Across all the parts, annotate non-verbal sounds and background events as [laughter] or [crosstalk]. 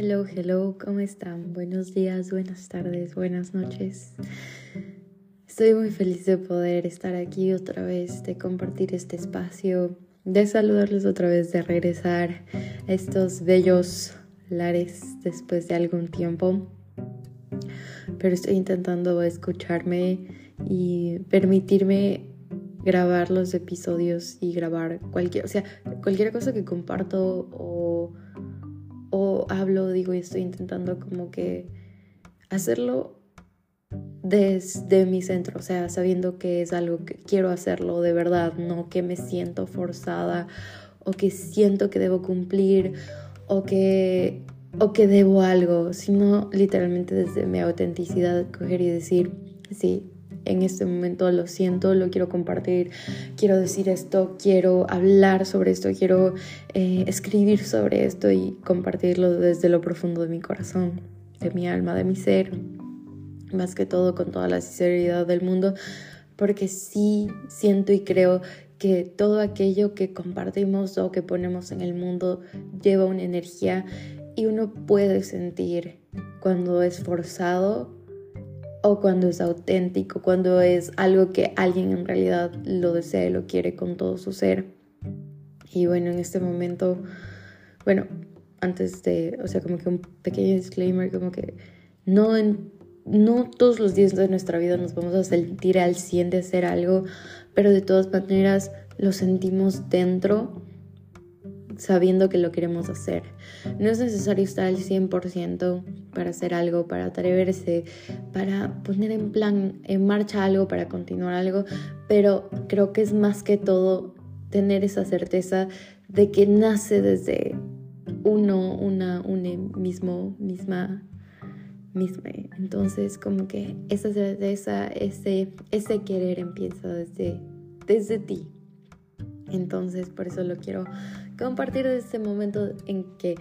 Hello, hello, ¿cómo están? Buenos días, buenas tardes, buenas noches. Estoy muy feliz de poder estar aquí otra vez, de compartir este espacio, de saludarles otra vez, de regresar a estos bellos lares después de algún tiempo. Pero estoy intentando escucharme y permitirme grabar los episodios y grabar cualquier, o sea, cualquier cosa que comparto hablo, digo, y estoy intentando como que hacerlo desde mi centro, o sea, sabiendo que es algo que quiero hacerlo de verdad, no que me siento forzada o que siento que debo cumplir o que o que debo algo, sino literalmente desde mi autenticidad coger y decir, sí, en este momento lo siento, lo quiero compartir, quiero decir esto, quiero hablar sobre esto, quiero eh, escribir sobre esto y compartirlo desde lo profundo de mi corazón, de mi alma, de mi ser, más que todo con toda la sinceridad del mundo, porque sí siento y creo que todo aquello que compartimos o que ponemos en el mundo lleva una energía y uno puede sentir cuando es forzado o cuando es auténtico, cuando es algo que alguien en realidad lo desea y lo quiere con todo su ser. Y bueno, en este momento, bueno, antes de, o sea, como que un pequeño disclaimer, como que no, no todos los días de nuestra vida nos vamos a sentir al 100 de hacer algo, pero de todas maneras lo sentimos dentro sabiendo que lo queremos hacer. No es necesario estar al 100% para hacer algo, para atreverse, para poner en plan, en marcha algo, para continuar algo, pero creo que es más que todo tener esa certeza de que nace desde uno, una, un mismo, misma, misma. Entonces, como que esa certeza, ese, ese querer empieza desde, desde ti. Entonces, por eso lo quiero compartir este momento en que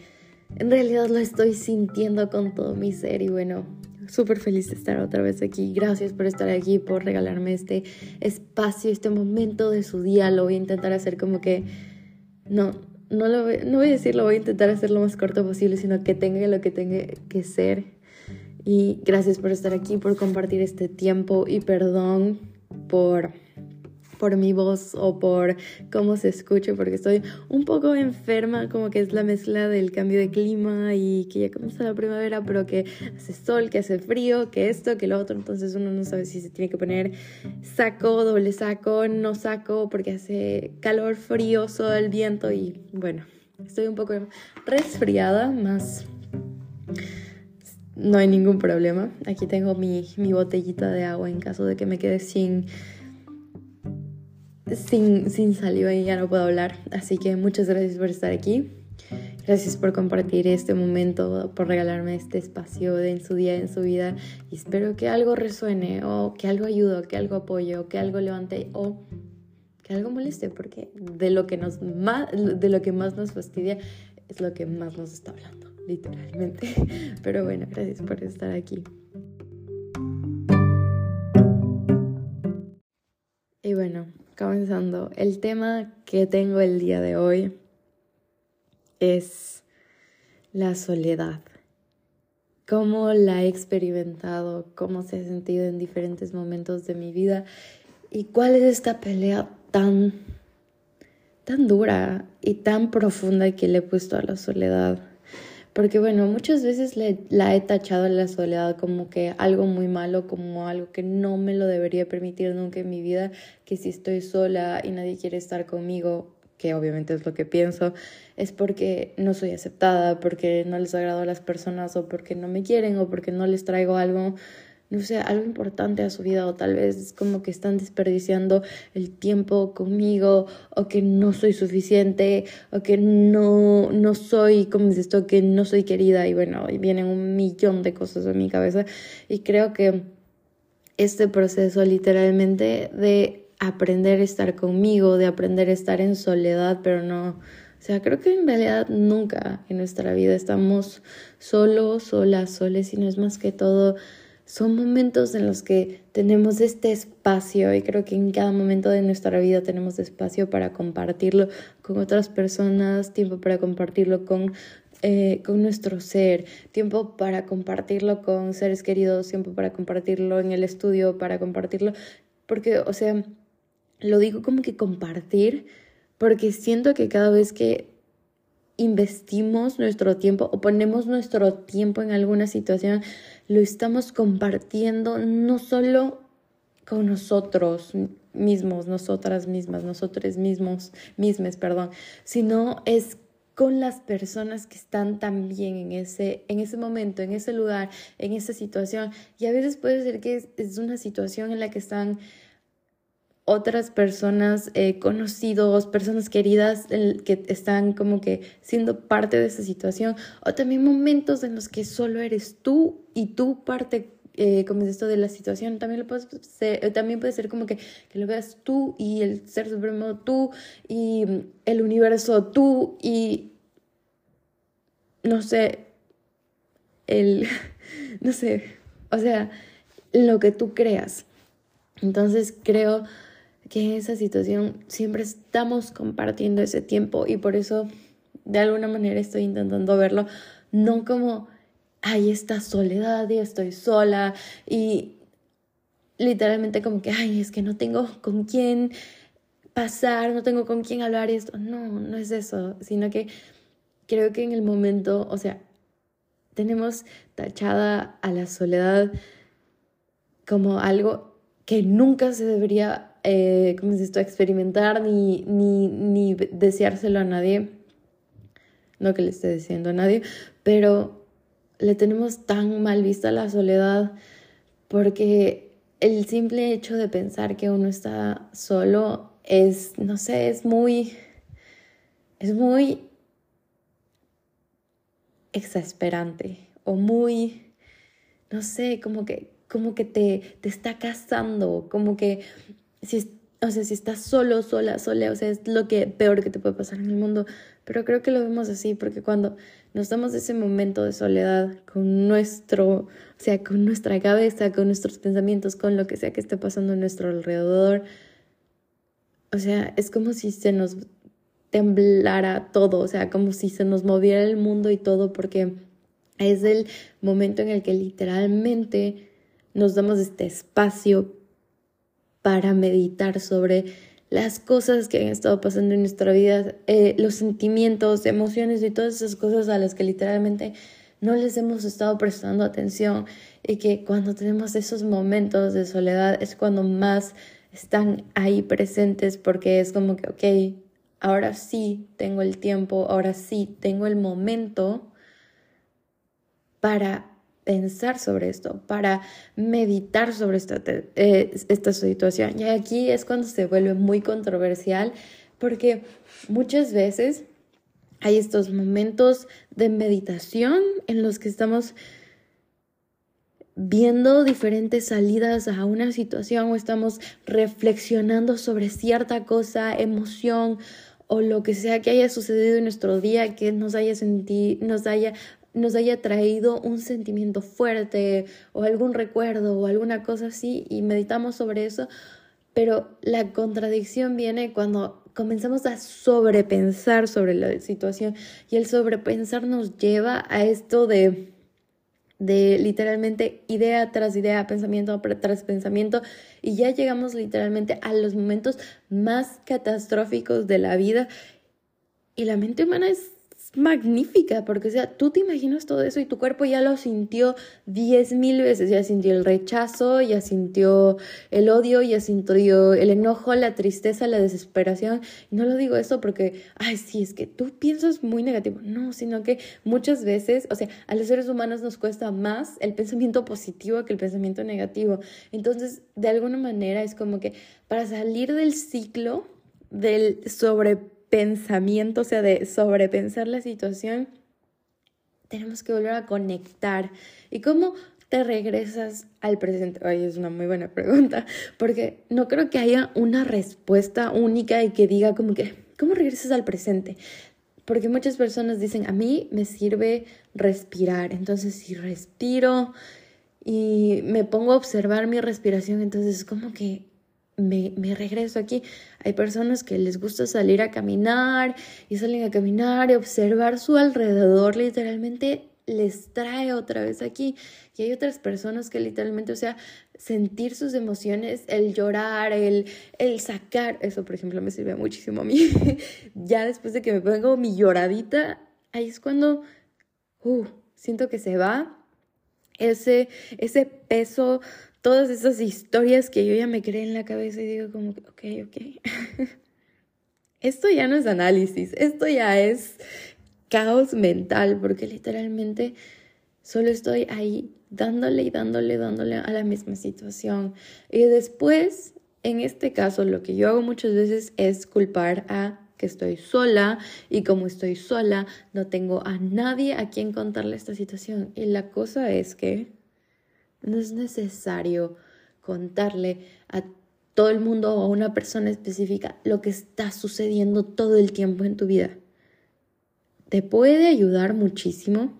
en realidad lo estoy sintiendo con todo mi ser y bueno, súper feliz de estar otra vez aquí. Gracias por estar aquí, por regalarme este espacio, este momento de su día. Lo voy a intentar hacer como que no, no, lo no voy a decir lo voy a intentar hacer lo más corto posible, sino que tenga lo que tenga que ser. Y gracias por estar aquí, por compartir este tiempo y perdón por por mi voz o por cómo se escucha, porque estoy un poco enferma, como que es la mezcla del cambio de clima y que ya comienza la primavera, pero que hace sol, que hace frío, que esto, que lo otro, entonces uno no sabe si se tiene que poner saco, doble saco, no saco, porque hace calor, frío, sol, viento y bueno, estoy un poco resfriada, más no hay ningún problema. Aquí tengo mi, mi botellita de agua en caso de que me quede sin sin, sin saliva y ya no puedo hablar. Así que muchas gracias por estar aquí. Gracias por compartir este momento, por regalarme este espacio en su día, en su vida. Y espero que algo resuene, o que algo ayude, o que algo apoye, o que algo levante, o que algo moleste, porque de lo que, nos más, de lo que más nos fastidia es lo que más nos está hablando, literalmente. [laughs] Pero bueno, gracias por estar aquí. Y bueno, comenzando, el tema que tengo el día de hoy es la soledad. Cómo la he experimentado, cómo se ha sentido en diferentes momentos de mi vida y cuál es esta pelea tan, tan dura y tan profunda que le he puesto a la soledad. Porque bueno, muchas veces la he tachado a la soledad como que algo muy malo, como algo que no me lo debería permitir nunca en mi vida, que si estoy sola y nadie quiere estar conmigo, que obviamente es lo que pienso, es porque no soy aceptada, porque no les agrado a las personas o porque no me quieren o porque no les traigo algo no sé, algo importante a su vida o tal vez es como que están desperdiciando el tiempo conmigo o que no soy suficiente o que no, no soy, como es esto, que no soy querida y bueno, y vienen un millón de cosas en mi cabeza. Y creo que este proceso literalmente de aprender a estar conmigo, de aprender a estar en soledad, pero no, o sea, creo que en realidad nunca en nuestra vida estamos solos, solas, soles, sino es más que todo son momentos en los que tenemos este espacio y creo que en cada momento de nuestra vida tenemos espacio para compartirlo con otras personas, tiempo para compartirlo con eh, con nuestro ser, tiempo para compartirlo con seres queridos, tiempo para compartirlo en el estudio, para compartirlo, porque, o sea, lo digo como que compartir, porque siento que cada vez que investimos nuestro tiempo o ponemos nuestro tiempo en alguna situación, lo estamos compartiendo no solo con nosotros mismos, nosotras mismas, nosotros mismos, mismes, perdón, sino es con las personas que están también en ese, en ese momento, en ese lugar, en esa situación. Y a veces puede ser que es, una situación en la que están otras personas eh, conocidos, personas queridas que están como que siendo parte de esa situación, o también momentos en los que solo eres tú y tú parte eh, como es esto de la situación, también, lo puedes ser, también puede ser como que, que, lo veas tú y el ser supremo tú y el universo tú y no sé, el, [laughs] no sé, o sea, lo que tú creas. Entonces creo que en esa situación siempre estamos compartiendo ese tiempo y por eso de alguna manera estoy intentando verlo no como hay esta soledad y estoy sola y literalmente como que, ay, es que no tengo con quién pasar, no tengo con quién hablar esto. No, no es eso, sino que creo que en el momento, o sea, tenemos tachada a la soledad como algo que nunca se debería, eh, ¿cómo es esto?, experimentar ni, ni, ni deseárselo a nadie. No que le esté diciendo a nadie, pero le tenemos tan mal vista la soledad porque el simple hecho de pensar que uno está solo es, no sé, es muy, es muy exasperante o muy, no sé, como que, como que te, te está casando, como que si, o sea, si estás solo, sola, sola, o sea, es lo que peor que te puede pasar en el mundo. Pero creo que lo vemos así porque cuando nos damos ese momento de soledad con nuestro, o sea, con nuestra cabeza, con nuestros pensamientos, con lo que sea que esté pasando en nuestro alrededor, o sea, es como si se nos temblara todo, o sea, como si se nos moviera el mundo y todo, porque es el momento en el que literalmente nos damos este espacio para meditar sobre las cosas que han estado pasando en nuestra vida, eh, los sentimientos, emociones y todas esas cosas a las que literalmente no les hemos estado prestando atención y que cuando tenemos esos momentos de soledad es cuando más están ahí presentes porque es como que, ok, ahora sí tengo el tiempo, ahora sí tengo el momento para pensar sobre esto, para meditar sobre esta, eh, esta situación. Y aquí es cuando se vuelve muy controversial porque muchas veces hay estos momentos de meditación en los que estamos viendo diferentes salidas a una situación o estamos reflexionando sobre cierta cosa, emoción o lo que sea que haya sucedido en nuestro día que nos haya sentido, nos haya nos haya traído un sentimiento fuerte o algún recuerdo o alguna cosa así y meditamos sobre eso, pero la contradicción viene cuando comenzamos a sobrepensar sobre la situación y el sobrepensar nos lleva a esto de de literalmente idea tras idea, pensamiento tras pensamiento, y ya llegamos literalmente a los momentos más catastróficos de la vida. Y la mente humana es magnífica, porque o sea, tú te imaginas todo eso y tu cuerpo ya lo sintió diez mil veces, ya sintió el rechazo, ya sintió el odio, ya sintió el enojo, la tristeza, la desesperación. No lo digo eso porque, ay, sí, es que tú piensas muy negativo, no, sino que muchas veces, o sea, a los seres humanos nos cuesta más el pensamiento positivo que el pensamiento negativo. Entonces, de alguna manera es como que para salir del ciclo del sobre pensamiento, o sea, de sobrepensar la situación, tenemos que volver a conectar. ¿Y cómo te regresas al presente? Ay, es una muy buena pregunta, porque no creo que haya una respuesta única y que diga como que, ¿cómo regresas al presente? Porque muchas personas dicen, a mí me sirve respirar, entonces si respiro y me pongo a observar mi respiración, entonces es como que me, me, regreso aquí. Hay personas que les gusta salir a caminar y salen a caminar y observar su alrededor, literalmente les trae otra vez aquí. Y hay otras personas que literalmente, o sea, sentir sus emociones, el llorar, el, el sacar, eso por ejemplo me sirve muchísimo a mí. [laughs] ya después de que me pongo mi lloradita, ahí es cuando uh, siento que se va ese, ese peso, todas esas historias que yo ya me creé en la cabeza y digo como, ok, ok. [laughs] esto ya no es análisis, esto ya es caos mental, porque literalmente solo estoy ahí dándole y dándole, dándole a la misma situación. Y después, en este caso, lo que yo hago muchas veces es culpar a que estoy sola y como estoy sola, no tengo a nadie a quien contarle esta situación. Y la cosa es que no es necesario contarle a todo el mundo o a una persona específica lo que está sucediendo todo el tiempo en tu vida te puede ayudar muchísimo.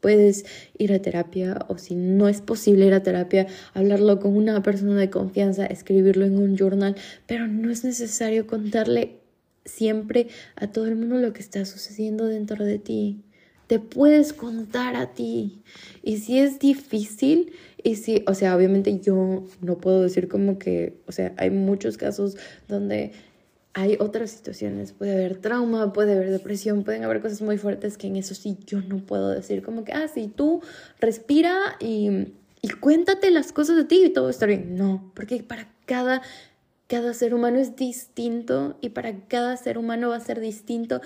Puedes ir a terapia o si no es posible ir a terapia, hablarlo con una persona de confianza, escribirlo en un journal, pero no es necesario contarle siempre a todo el mundo lo que está sucediendo dentro de ti. Te puedes contar a ti. Y si es difícil, y si, o sea, obviamente yo no puedo decir como que, o sea, hay muchos casos donde hay otras situaciones, puede haber trauma, puede haber depresión, pueden haber cosas muy fuertes que en eso sí yo no puedo decir como que, ah, sí, tú respira y, y cuéntate las cosas de ti y todo está bien. No, porque para cada, cada ser humano es distinto y para cada ser humano va a ser distinto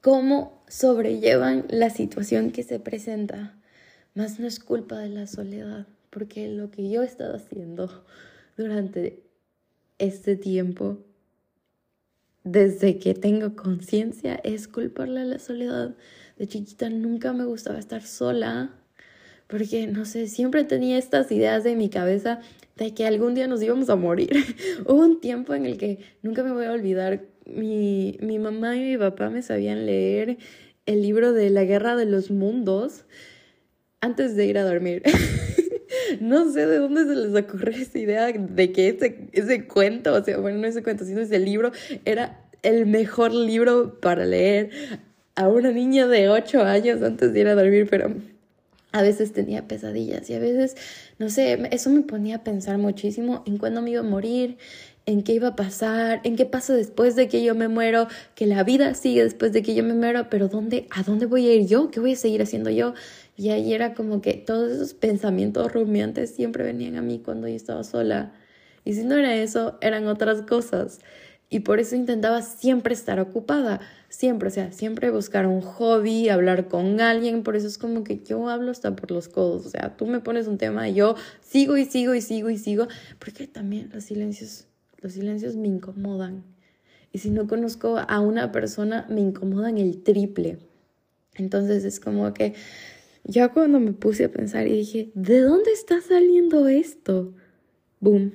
cómo sobrellevan la situación que se presenta. Más no es culpa de la soledad, porque lo que yo he estado haciendo durante este tiempo desde que tengo conciencia es culparle a la soledad. De chiquita nunca me gustaba estar sola porque, no sé, siempre tenía estas ideas de mi cabeza de que algún día nos íbamos a morir. [laughs] Hubo un tiempo en el que nunca me voy a olvidar, mi, mi mamá y mi papá me sabían leer el libro de la guerra de los mundos antes de ir a dormir. [laughs] no sé de dónde se les ocurrió esa idea de que ese, ese cuento, o sea, bueno, no ese cuento, sino ese libro, era el mejor libro para leer a una niña de 8 años antes de ir a dormir, pero a veces tenía pesadillas y a veces, no sé, eso me ponía a pensar muchísimo en cuándo me iba a morir, en qué iba a pasar, en qué pasa después de que yo me muero, que la vida sigue después de que yo me muero, pero ¿dónde, a dónde voy a ir yo? ¿Qué voy a seguir haciendo yo? Y ahí era como que todos esos pensamientos rumiantes siempre venían a mí cuando yo estaba sola. Y si no era eso, eran otras cosas. Y por eso intentaba siempre estar ocupada, siempre, o sea, siempre buscar un hobby, hablar con alguien, por eso es como que yo hablo hasta por los codos, o sea, tú me pones un tema y yo sigo y sigo y sigo y sigo, porque también los silencios, los silencios me incomodan. Y si no conozco a una persona, me incomodan el triple. Entonces es como que ya cuando me puse a pensar y dije, ¿de dónde está saliendo esto? Boom.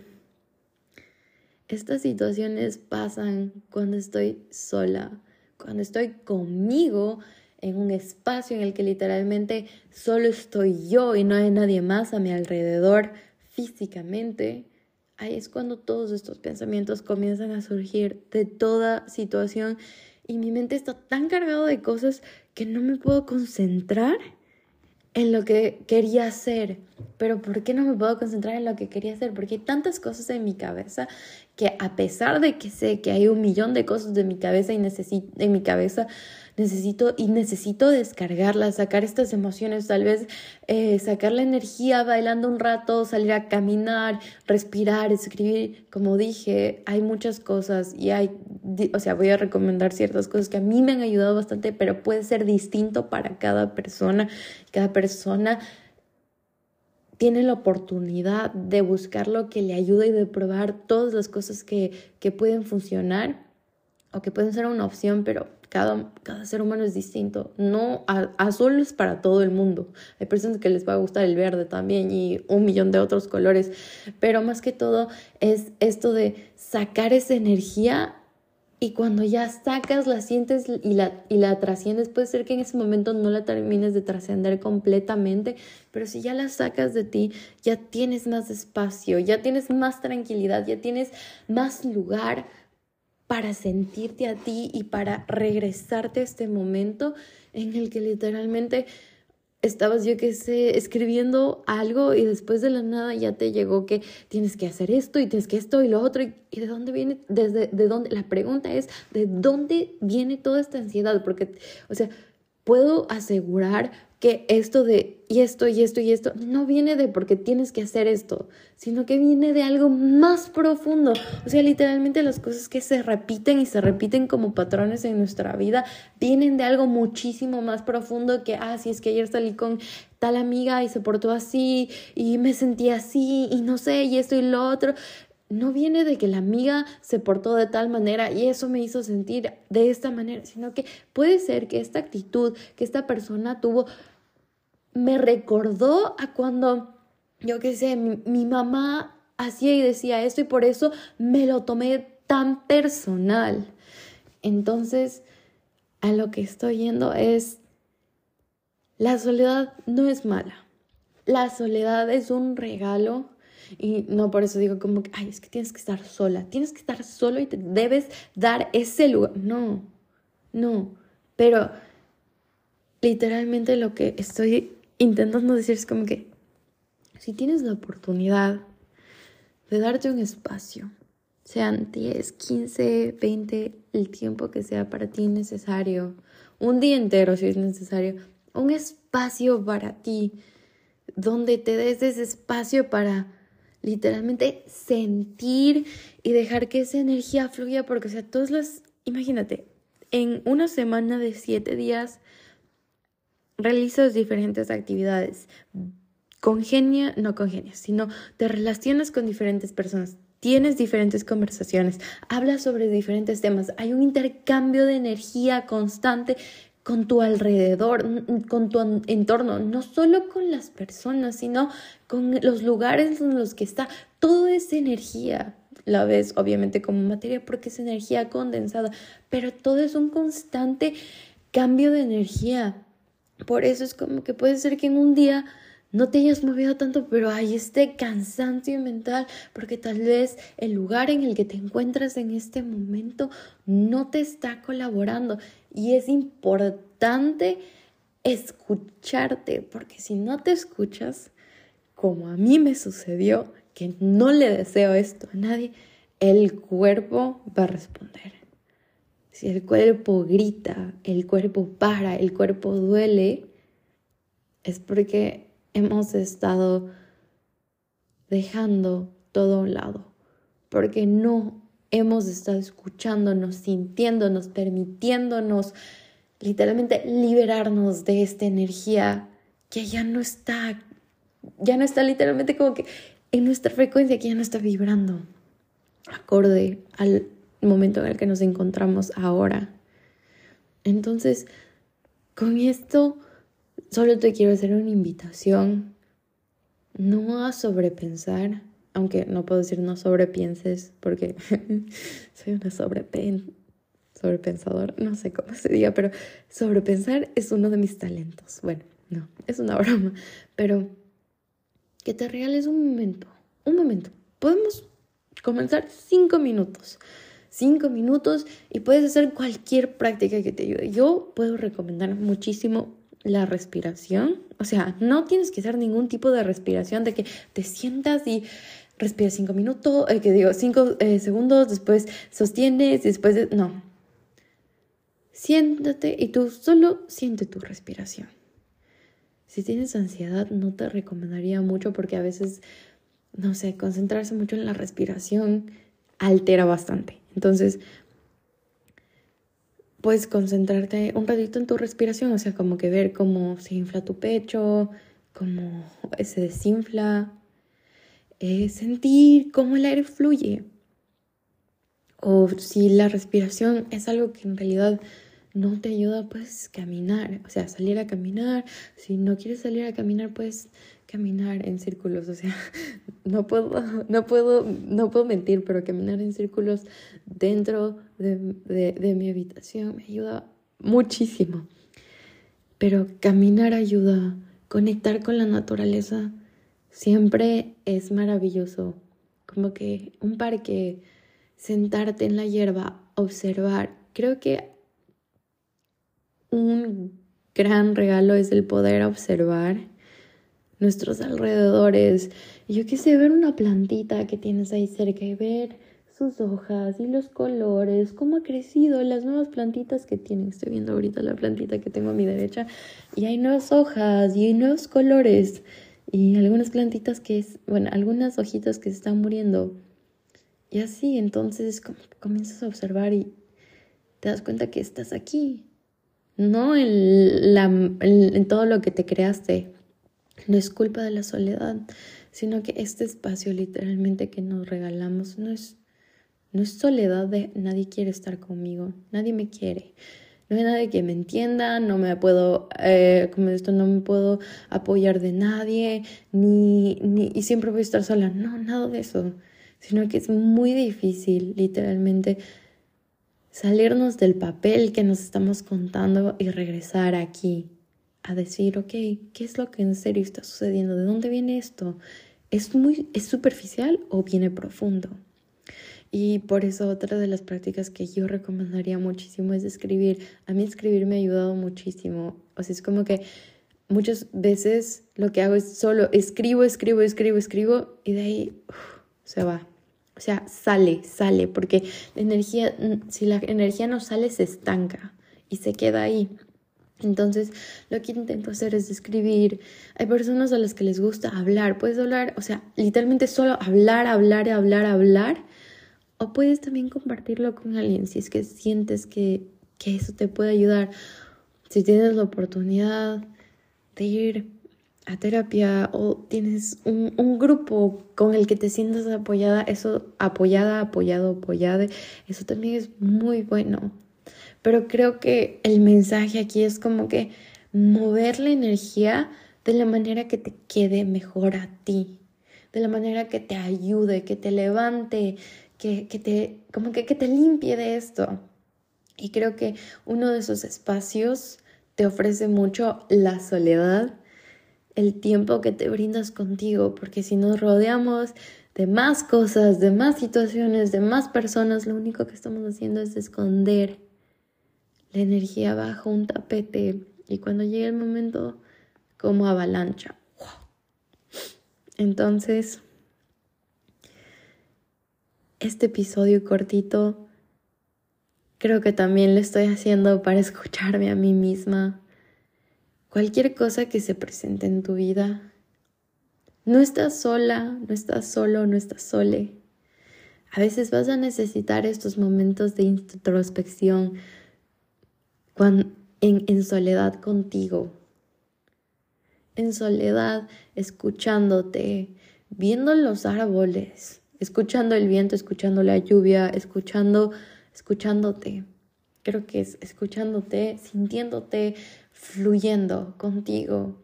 Estas situaciones pasan cuando estoy sola, cuando estoy conmigo en un espacio en el que literalmente solo estoy yo y no hay nadie más a mi alrededor físicamente. Ahí es cuando todos estos pensamientos comienzan a surgir de toda situación y mi mente está tan cargada de cosas que no me puedo concentrar en lo que quería hacer. Pero ¿por qué no me puedo concentrar en lo que quería hacer? Porque hay tantas cosas en mi cabeza que a pesar de que sé que hay un millón de cosas de mi cabeza y necesito, en mi cabeza, necesito y necesito descargarlas, sacar estas emociones, tal vez eh, sacar la energía bailando un rato, salir a caminar, respirar, escribir. Como dije, hay muchas cosas y hay, o sea, voy a recomendar ciertas cosas que a mí me han ayudado bastante, pero puede ser distinto para cada persona. Cada persona tiene la oportunidad de buscar lo que le ayuda y de probar todas las cosas que, que pueden funcionar o que pueden ser una opción, pero cada, cada ser humano es distinto. No, azul es para todo el mundo. Hay personas que les va a gustar el verde también y un millón de otros colores, pero más que todo es esto de sacar esa energía y cuando ya sacas, la sientes y la, y la trasciendes, puede ser que en ese momento no la termines de trascender completamente, pero si ya la sacas de ti, ya tienes más espacio, ya tienes más tranquilidad, ya tienes más lugar para sentirte a ti y para regresarte a este momento en el que literalmente estabas, yo qué sé, escribiendo algo y después de la nada ya te llegó que tienes que hacer esto y tienes que esto y lo otro. ¿Y, de dónde viene? Desde, ¿De dónde? La pregunta es, ¿de dónde viene toda esta ansiedad? Porque, o sea, puedo asegurar que esto de y esto y esto y esto no viene de porque tienes que hacer esto, sino que viene de algo más profundo. O sea, literalmente las cosas que se repiten y se repiten como patrones en nuestra vida vienen de algo muchísimo más profundo que, ah, si es que ayer salí con tal amiga y se portó así y me sentí así y no sé, y esto y lo otro no viene de que la amiga se portó de tal manera y eso me hizo sentir de esta manera, sino que puede ser que esta actitud que esta persona tuvo me recordó a cuando, yo qué sé, mi, mamá hacía y decía esto y por eso me lo tomé tan personal. Entonces, a lo que estoy yendo es, la soledad no es mala. La soledad es un regalo y no por eso digo como que, ay, es que tienes que estar sola, tienes que estar solo y te debes dar ese lugar. No, no, pero literalmente lo que estoy intentando decir es como que si tienes la oportunidad de darte un espacio, sean 10, 15, 20, el tiempo que sea para ti necesario, un día entero si es necesario, un espacio para ti, donde te des ese espacio para literalmente sentir y dejar que esa energía fluya, porque, o sea, todos los, imagínate, en una semana de siete días realizas diferentes actividades. Congenia, no congenias, sino te relacionas con diferentes personas, tienes diferentes conversaciones, hablas sobre diferentes temas, hay un intercambio de energía constante con tu alrededor, con tu entorno, no solo con las personas, sino con los lugares en los que está. Todo es energía. La ves obviamente como materia porque es energía condensada, pero todo es un constante cambio de energía. Por eso es como que puede ser que en un día no te hayas movido tanto, pero hay este cansancio mental, porque tal vez el lugar en el que te encuentras en este momento no te está colaborando. Y es importante escucharte, porque si no te escuchas, como a mí me sucedió, que no le deseo esto a nadie, el cuerpo va a responder. Si el cuerpo grita, el cuerpo para, el cuerpo duele, es porque hemos estado dejando todo a un lado, porque no hemos estado escuchándonos, sintiéndonos, permitiéndonos literalmente liberarnos de esta energía que ya no está, ya no está literalmente como que en nuestra frecuencia, que ya no está vibrando acorde al momento en el que nos encontramos ahora. Entonces, con esto Solo te quiero hacer una invitación, no a sobrepensar, aunque no puedo decir no sobrepienses porque [laughs] soy una sobrepen sobrepensador, no sé cómo se diga, pero sobrepensar es uno de mis talentos. Bueno, no, es una [laughs] broma, pero que te regales un momento, un momento. Podemos comenzar cinco minutos cinco minutos y puedes hacer cualquier práctica que te ayude. Yo puedo recomendar muchísimo la respiración. O sea, no tienes que hacer ningún tipo de respiración de que te sientas y respiras cinco minutos, eh, que digo, cinco eh, segundos, después sostienes después... no. Siéntate y tú solo siente tu respiración. Si tienes ansiedad, no te recomendaría mucho porque a veces, no sé, concentrarse mucho en la respiración altera bastante. Entonces, puedes concentrarte un ratito en tu respiración, o sea, como que ver cómo se infla tu pecho, cómo se desinfla, eh, sentir cómo el aire fluye. O si la respiración es algo que en realidad no te ayuda, pues caminar, o sea, salir a caminar. Si no quieres salir a caminar, pues caminar en círculos, o sea, [laughs] no puedo, no puedo, no puedo mentir, pero caminar en círculos dentro de, de mi habitación me ayuda muchísimo. Pero caminar ayuda, conectar con la naturaleza siempre es maravilloso. Como que un parque, sentarte en la hierba, observar. Creo que un gran regalo es el poder observar nuestros alrededores. Yo quise ver una plantita que tienes ahí cerca y ver sus hojas y los colores, cómo ha crecido, las nuevas plantitas que tienen. Estoy viendo ahorita la plantita que tengo a mi derecha y hay nuevas hojas y hay nuevos colores y algunas plantitas que es, bueno, algunas hojitas que se están muriendo. Y así, entonces comienzas a observar y te das cuenta que estás aquí, no en, en todo lo que te creaste. No es culpa de la soledad, sino que este espacio literalmente que nos regalamos no es no es soledad de nadie quiere estar conmigo, nadie me quiere. No hay nadie que me entienda, no me puedo, eh, como esto, no me puedo apoyar de nadie, ni, ni, y siempre voy a estar sola. No, nada de eso. Sino que es muy difícil, literalmente, salirnos del papel que nos estamos contando y regresar aquí a decir, ok, ¿qué es lo que en serio está sucediendo? ¿De dónde viene esto? ¿Es muy, es superficial o viene profundo? Y por eso otra de las prácticas que yo recomendaría muchísimo es escribir. A mí escribir me ha ayudado muchísimo. O sea, es como que muchas veces lo que hago es solo escribo, escribo, escribo, escribo y de ahí se va. O sea, sale, sale, porque la energía, si la energía no sale, se estanca y se queda ahí. Entonces, lo que intento hacer es escribir. Hay personas a las que les gusta hablar. Puedes hablar, o sea, literalmente solo hablar, hablar, hablar, hablar o puedes también compartirlo con alguien si es que sientes que, eso te puede ayudar. Si tienes la oportunidad de ir a terapia o tienes un, un, grupo con el que te sientas apoyada, eso apoyada, apoyado, apoyada, eso también es muy bueno. Pero creo que el mensaje aquí es como que mover la energía de la manera que te quede mejor a ti, de la manera que te ayude, que te levante, que, te, como que, que te limpie de esto. Y creo que uno de esos espacios te ofrece mucho la soledad, el tiempo que te brindas contigo, porque si nos rodeamos de más cosas, de más situaciones, de más personas, lo único que estamos haciendo es esconder la energía bajo un tapete y cuando llegue el momento como avalancha. Entonces, este episodio cortito creo que también lo estoy haciendo para escucharme a mí misma. Cualquier cosa que se presente en tu vida, no estás sola, no estás solo, no estás sole. A veces vas a necesitar estos momentos de introspección en, en soledad contigo, en soledad escuchándote, viendo los árboles, escuchando el viento, escuchando la lluvia, escuchando, escuchándote. Creo que es escuchándote, sintiéndote, fluyendo contigo.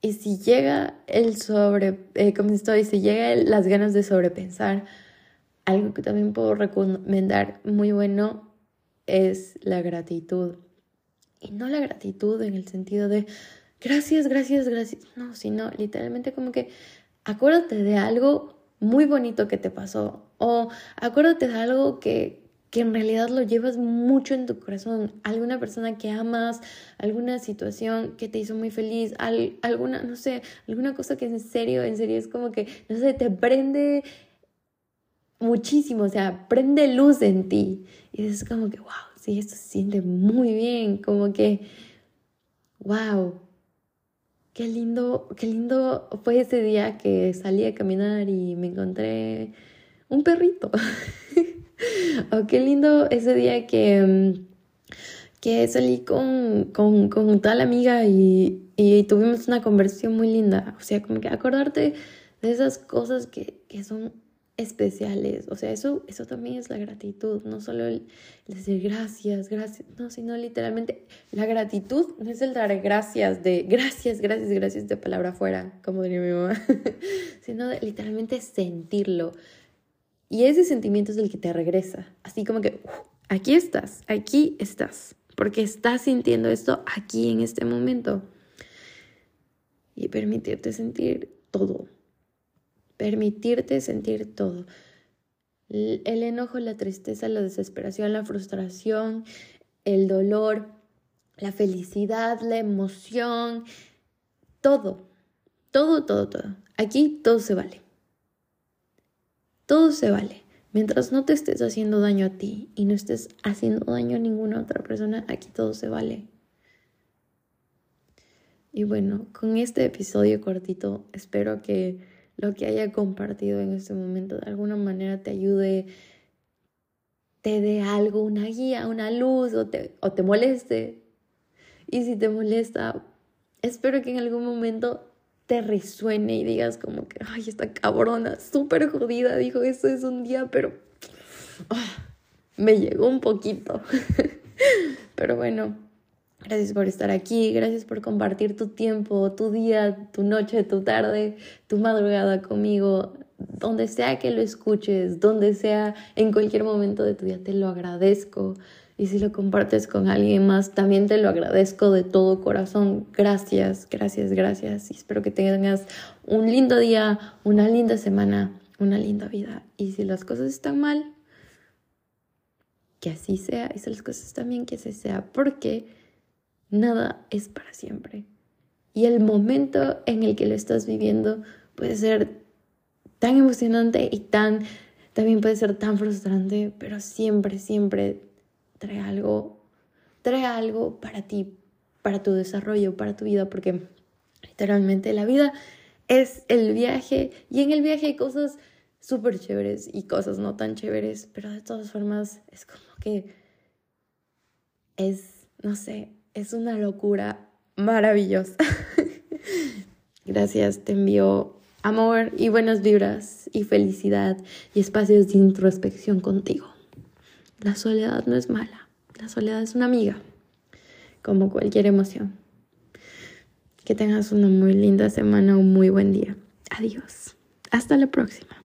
Y si llega el sobre, eh, como estoy, si llega las ganas de sobrepensar, algo que también puedo recomendar muy bueno es la gratitud. Y no la gratitud en el sentido de gracias, gracias, gracias. No, sino literalmente como que acuérdate de algo muy bonito que te pasó o acuérdate de algo que, que en realidad lo llevas mucho en tu corazón, alguna persona que amas, alguna situación que te hizo muy feliz, alguna, no sé, alguna cosa que en serio, en serio es como que, no sé, te prende muchísimo, o sea, prende luz en ti. Y es como que, wow, sí, esto se siente muy bien, como que, wow, Qué lindo, qué lindo fue ese día que salí a caminar y me encontré un perrito. [laughs] [laughs] o qué lindo ese día que, mm, que salí con, con, con tal amiga y, y, tuvimos una conversación muy linda. O sea, como que acordarte de esas cosas que, que son especiales. O sea, eso, eso también es la gratitud, no solo el, decir gracias, gracias, no, sino literalmente la gratitud no es el dar gracias de [laughs] gracias, gracias, gracias de palabra fuera, como diría mi mamá, [laughs] sino literalmente sentirlo. Y ese sentimiento es el que te regresa, así como que aquí estás, aquí estás, porque estás sintiendo esto aquí en este momento. Y permitirte sentir todo, permitirte sentir todo. El enojo, la tristeza, la desesperación, la frustración, el dolor, la felicidad, la emoción, todo, todo, todo, todo. Aquí todo se vale. Todo se vale. Mientras no te estés haciendo daño a ti y no estés haciendo daño a ninguna otra persona, aquí todo se vale. Y bueno, con este episodio cortito, espero que lo que haya compartido en este momento de alguna manera te ayude, te dé algo, una guía, una luz o te, o te moleste. Y si te molesta, espero que en algún momento te resuene y digas como que, ay, esta cabrona, súper jodida, dijo, eso es un día, pero ah, me llegó un poquito. [laughs] pero bueno, Gracias por estar aquí, gracias por compartir tu tiempo, tu día, tu noche, tu tarde, tu madrugada conmigo, donde sea que lo escuches, donde sea, en cualquier momento de tu día, te lo agradezco. Y si lo compartes con alguien más, también te lo agradezco de todo corazón. Gracias, gracias, gracias. Y espero que tengas un lindo día, una linda semana, una linda vida. Y si las cosas están mal, que así sea. Y si las cosas están bien, que así sea. Porque nada es para siempre. Y el momento en el que lo estás viviendo puede ser tan emocionante y tan, también puede ser tan frustrante, pero siempre, siempre trae algo, trae algo para ti, para tu desarrollo, para tu vida, porque literalmente la vida es el viaje y en el viaje hay cosas súper chéveres y cosas no tan chéveres, pero de todas formas es como que es, no sé, es una locura maravillosa. [laughs] Gracias, te envío amor y buenas vibras y felicidad y espacios de introspección contigo. La soledad no es mala, la soledad es una amiga, como cualquier emoción. Que tengas una muy linda semana, un muy buen día. Adiós. Hasta la próxima.